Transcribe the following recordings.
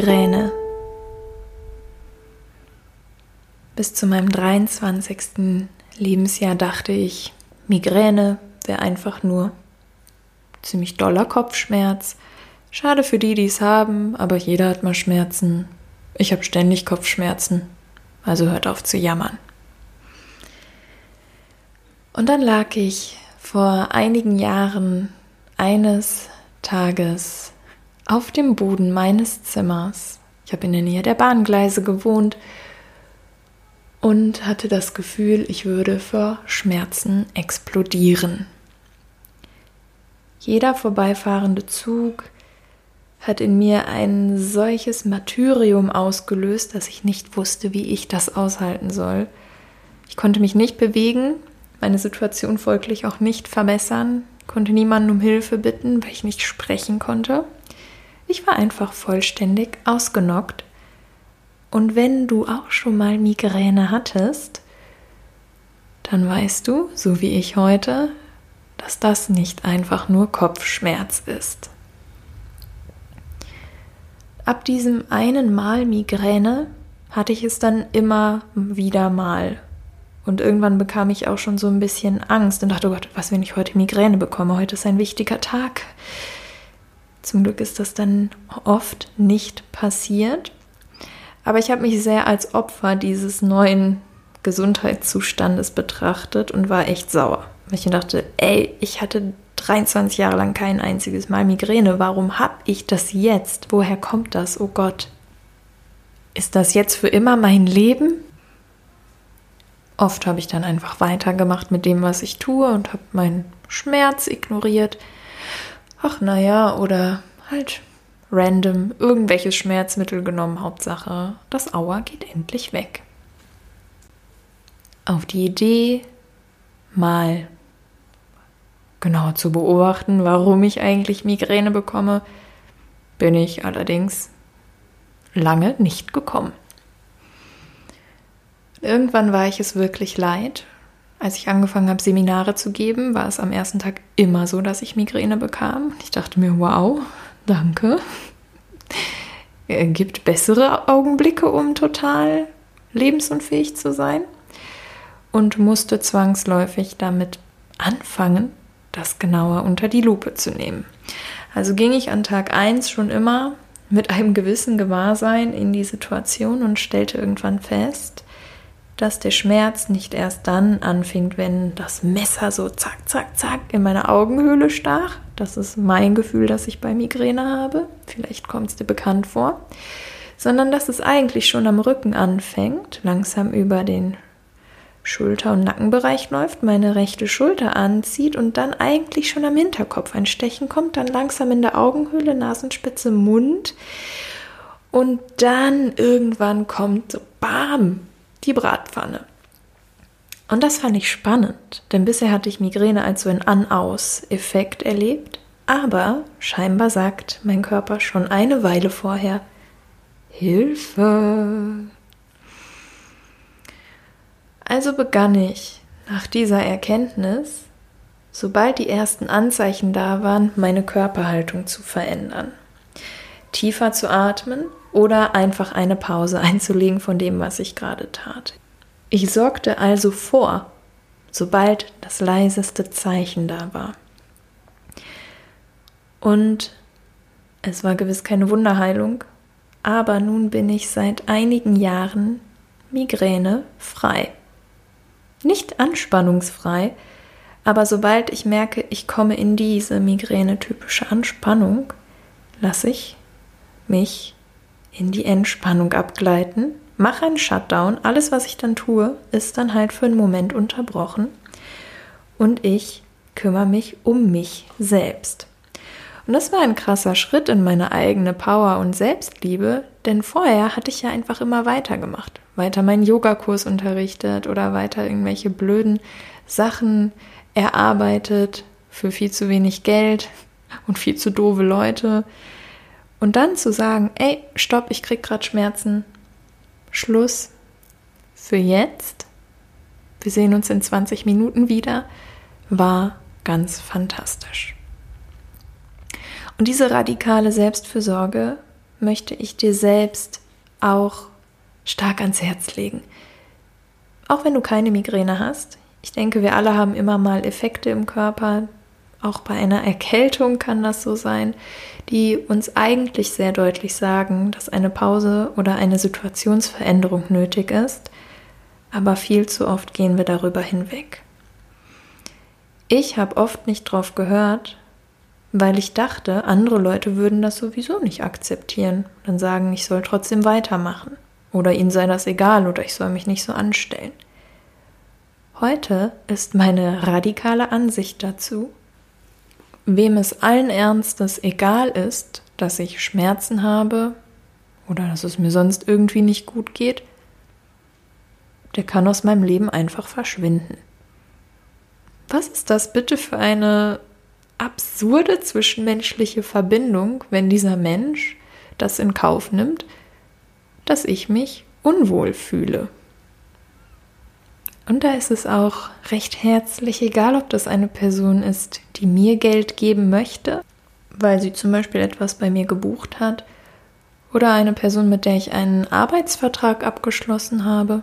Migräne. Bis zu meinem 23. Lebensjahr dachte ich, Migräne wäre einfach nur ziemlich doller Kopfschmerz. Schade für die, die es haben, aber jeder hat mal Schmerzen. Ich habe ständig Kopfschmerzen, also hört auf zu jammern. Und dann lag ich vor einigen Jahren eines Tages auf dem Boden meines Zimmers. Ich habe in der Nähe der Bahngleise gewohnt und hatte das Gefühl, ich würde vor Schmerzen explodieren. Jeder vorbeifahrende Zug hat in mir ein solches Martyrium ausgelöst, dass ich nicht wusste, wie ich das aushalten soll. Ich konnte mich nicht bewegen, meine Situation folglich auch nicht verbessern, konnte niemanden um Hilfe bitten, weil ich nicht sprechen konnte. Ich war einfach vollständig ausgenockt. Und wenn du auch schon mal Migräne hattest, dann weißt du, so wie ich heute, dass das nicht einfach nur Kopfschmerz ist. Ab diesem einen Mal Migräne hatte ich es dann immer wieder mal und irgendwann bekam ich auch schon so ein bisschen Angst und dachte, oh Gott, was, wenn ich heute Migräne bekomme? Heute ist ein wichtiger Tag. Zum Glück ist das dann oft nicht passiert. Aber ich habe mich sehr als Opfer dieses neuen Gesundheitszustandes betrachtet und war echt sauer. Weil ich dachte, ey, ich hatte 23 Jahre lang kein einziges Mal Migräne. Warum habe ich das jetzt? Woher kommt das? Oh Gott. Ist das jetzt für immer mein Leben? Oft habe ich dann einfach weitergemacht mit dem, was ich tue und habe meinen Schmerz ignoriert. Ach naja, oder halt random irgendwelches Schmerzmittel genommen. Hauptsache, das Aua geht endlich weg. Auf die Idee, mal genauer zu beobachten, warum ich eigentlich Migräne bekomme, bin ich allerdings lange nicht gekommen. Irgendwann war ich es wirklich leid. Als ich angefangen habe, Seminare zu geben, war es am ersten Tag immer so, dass ich Migräne bekam. Ich dachte mir, wow, danke. Er gibt bessere Augenblicke, um total lebensunfähig zu sein. Und musste zwangsläufig damit anfangen, das genauer unter die Lupe zu nehmen. Also ging ich an Tag 1 schon immer mit einem gewissen Gewahrsein in die Situation und stellte irgendwann fest, dass der Schmerz nicht erst dann anfing, wenn das Messer so zack, zack, zack in meine Augenhöhle stach. Das ist mein Gefühl, das ich bei Migräne habe. Vielleicht kommt es dir bekannt vor. Sondern dass es eigentlich schon am Rücken anfängt, langsam über den Schulter- und Nackenbereich läuft, meine rechte Schulter anzieht und dann eigentlich schon am Hinterkopf ein Stechen kommt, dann langsam in der Augenhöhle, Nasenspitze, Mund und dann irgendwann kommt so BAM, die Bratpfanne. Und das fand ich spannend, denn bisher hatte ich Migräne als so einen An-Aus-Effekt erlebt, aber scheinbar sagt mein Körper schon eine Weile vorher Hilfe. Also begann ich nach dieser Erkenntnis, sobald die ersten Anzeichen da waren, meine Körperhaltung zu verändern. Tiefer zu atmen oder einfach eine Pause einzulegen von dem, was ich gerade tat. Ich sorgte also vor, sobald das leiseste Zeichen da war. Und es war gewiss keine Wunderheilung, aber nun bin ich seit einigen Jahren Migräne frei. Nicht anspannungsfrei, aber sobald ich merke, ich komme in diese migräne-typische Anspannung, lasse ich mich in die Entspannung abgleiten, mache einen Shutdown, alles, was ich dann tue, ist dann halt für einen Moment unterbrochen und ich kümmere mich um mich selbst. Und das war ein krasser Schritt in meine eigene Power und Selbstliebe, denn vorher hatte ich ja einfach immer weitergemacht, weiter meinen Yogakurs unterrichtet oder weiter irgendwelche blöden Sachen erarbeitet für viel zu wenig Geld und viel zu doofe Leute. Und dann zu sagen, ey, stopp, ich krieg gerade Schmerzen. Schluss für jetzt. Wir sehen uns in 20 Minuten wieder. War ganz fantastisch. Und diese radikale Selbstfürsorge möchte ich dir selbst auch stark ans Herz legen. Auch wenn du keine Migräne hast, ich denke, wir alle haben immer mal Effekte im Körper, auch bei einer Erkältung kann das so sein, die uns eigentlich sehr deutlich sagen, dass eine Pause oder eine Situationsveränderung nötig ist, aber viel zu oft gehen wir darüber hinweg. Ich habe oft nicht drauf gehört, weil ich dachte, andere Leute würden das sowieso nicht akzeptieren, dann sagen, ich soll trotzdem weitermachen oder ihnen sei das egal oder ich soll mich nicht so anstellen. Heute ist meine radikale Ansicht dazu, wem es allen Ernstes egal ist, dass ich Schmerzen habe oder dass es mir sonst irgendwie nicht gut geht, der kann aus meinem Leben einfach verschwinden. Was ist das bitte für eine absurde zwischenmenschliche Verbindung, wenn dieser Mensch das in Kauf nimmt, dass ich mich unwohl fühle? Und da ist es auch recht herzlich, egal ob das eine Person ist, die mir Geld geben möchte, weil sie zum Beispiel etwas bei mir gebucht hat, oder eine Person, mit der ich einen Arbeitsvertrag abgeschlossen habe,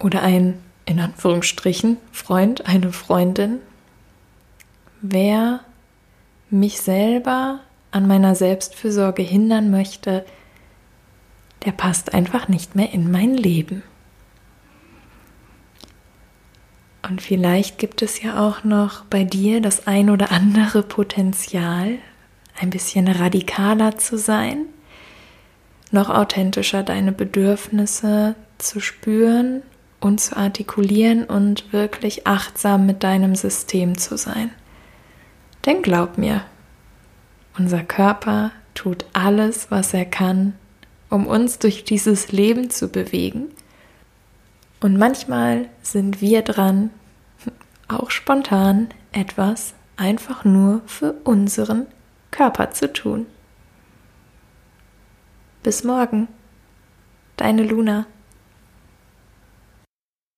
oder ein, in Anführungsstrichen, Freund, eine Freundin. Wer mich selber an meiner Selbstfürsorge hindern möchte, der passt einfach nicht mehr in mein Leben. Und vielleicht gibt es ja auch noch bei dir das ein oder andere Potenzial, ein bisschen radikaler zu sein, noch authentischer deine Bedürfnisse zu spüren und zu artikulieren und wirklich achtsam mit deinem System zu sein. Denn glaub mir, unser Körper tut alles, was er kann, um uns durch dieses Leben zu bewegen und manchmal sind wir dran, auch spontan etwas einfach nur für unseren Körper zu tun. Bis morgen, deine Luna.